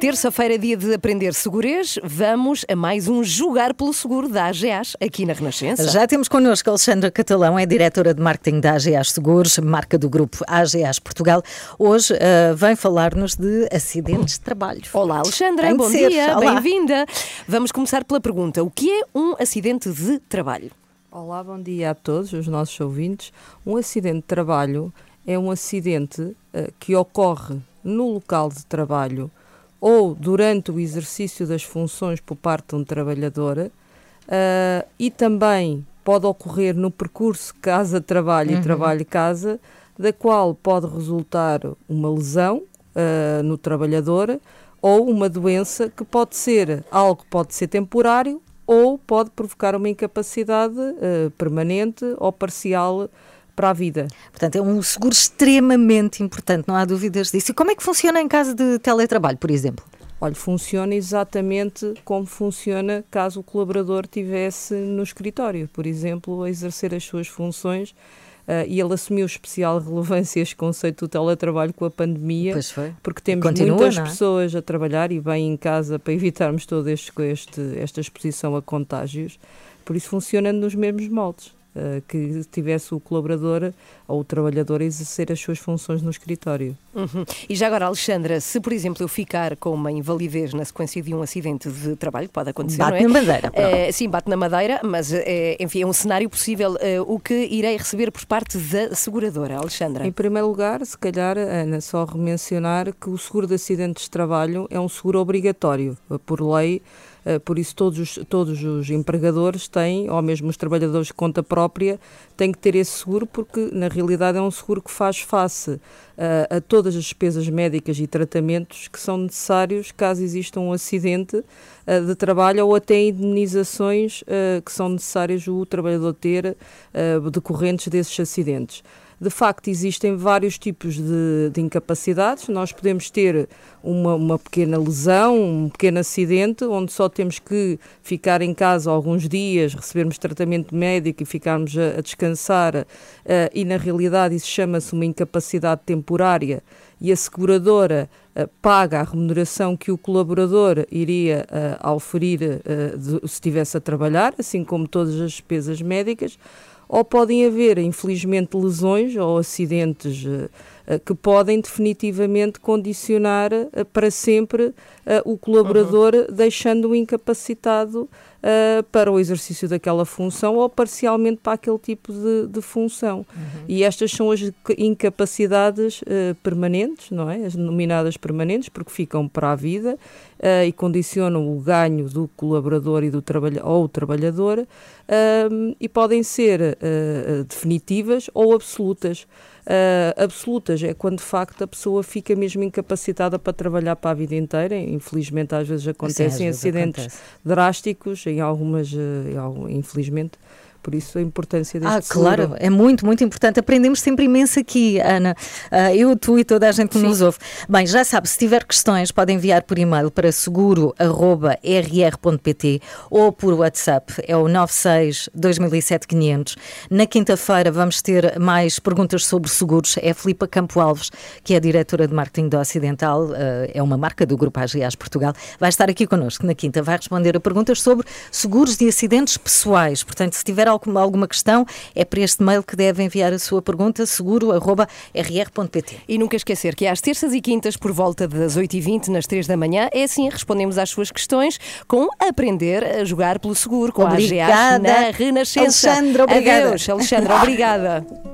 Terça-feira, dia de aprender segurez, vamos a mais um Jogar pelo Seguro da AGAs, aqui na Renascença. Já temos connosco a Alexandra Catalão, é diretora de marketing da AGAs Seguros, marca do grupo AGAs Portugal. Hoje uh, vem falar-nos de acidentes de trabalho. Olá, Alexandra, bom dia, bem-vinda. Vamos começar pela pergunta: o que é um acidente de trabalho? Olá, bom dia a todos os nossos ouvintes. Um acidente de trabalho é um acidente uh, que ocorre no local de trabalho ou durante o exercício das funções por parte de um trabalhador uh, e também pode ocorrer no percurso casa-trabalho uhum. e trabalho-casa, da qual pode resultar uma lesão uh, no trabalhador ou uma doença que pode ser algo que pode ser temporário ou pode provocar uma incapacidade uh, permanente ou parcial para a vida. Portanto, é um seguro extremamente importante, não há dúvidas disso. E como é que funciona em caso de teletrabalho, por exemplo? Olha, funciona exatamente como funciona caso o colaborador tivesse no escritório, por exemplo, a exercer as suas funções. Uh, e ele assumiu especial relevância este conceito do teletrabalho com a pandemia, porque temos Continua, muitas é? pessoas a trabalhar e bem em casa para evitarmos toda este, este, esta exposição a contágios. Por isso funciona nos mesmos moldes. Uh, que tivesse o colaborador ou o trabalhador a exercer as suas funções no escritório. Uhum. E já agora, Alexandra, se por exemplo eu ficar com uma invalidez na sequência de um acidente de trabalho, pode acontecer, bate não é? na madeira. É, sim, bate na madeira, mas é, enfim, é um cenário possível. É, o que irei receber por parte da seguradora, Alexandra? Em primeiro lugar, se calhar, Ana, só remencionar que o seguro de acidentes de trabalho é um seguro obrigatório, por lei. Eh, por isso todos os, todos os empregadores têm, ou mesmo os trabalhadores de conta própria, têm que ter esse seguro, porque na realidade é um seguro que faz face a, a todas as despesas médicas e tratamentos que são necessários caso exista um acidente uh, de trabalho ou até indenizações que são necessárias o trabalhador ter decorrentes desses acidentes de facto existem vários tipos de, de incapacidades. Nós podemos ter uma, uma, pequena lesão, um pequeno acidente, onde só temos que ficar em casa alguns dias, recebermos tratamento médico e ficarmos a, a descansar, uh, e na realidade isso chama-se uma incapacidade temporária e a seguradora uh, paga a remuneração que o colaborador iria uh, uh, de, se estivesse a trabalhar, assim como todas as despesas médicas ou podem haver, infelizmente, lesões ou acidentes uh, que podem definitivamente condicionar uh, para sempre uh, o colaborador, uhum. deixando-o incapacitado uh, para o exercício daquela função ou parcialmente para aquele tipo de, de função. Uhum. E estas são as incapacidades uh, permanentes, não é? As denominadas permanentes, porque ficam para a vida uh, e condicionam o ganho do colaborador e do trabalha ou trabalhador e podem ser definitivas ou absolutas. Uh, absolutas é quando de facto a pessoa fica mesmo incapacitada para trabalhar para a vida inteira. Infelizmente, às vezes acontecem Sim, às vezes acidentes acontece. drásticos, em algumas, uh, infelizmente por isso a importância deste Ah, claro, seguro. é muito, muito importante. Aprendemos sempre imenso aqui, Ana. Uh, eu, tu e toda a gente que Sim. nos ouve. Bem, já sabe, se tiver questões, pode enviar por e-mail para seguro.rr.pt ou por WhatsApp, é o 96 2007 500. Na quinta-feira vamos ter mais perguntas sobre seguros. É a Filipa Campo Alves, que é a diretora de marketing do Ocidental, uh, é uma marca do Grupo AGAs Portugal. Vai estar aqui connosco na quinta, vai responder a perguntas sobre seguros de acidentes pessoais. Portanto, se tiver alguma, alguma questão, é para este mail que deve enviar a sua pergunta, seguro.rr.pt. E nunca esquecer que às terças e quintas, por volta das 8h20, nas 3 da manhã, é assim respondemos às suas questões com aprender a jogar pelo seguro com obrigada. a AGA na Renascença. Alexandre, obrigada. Adeus, Alexandre, obrigada.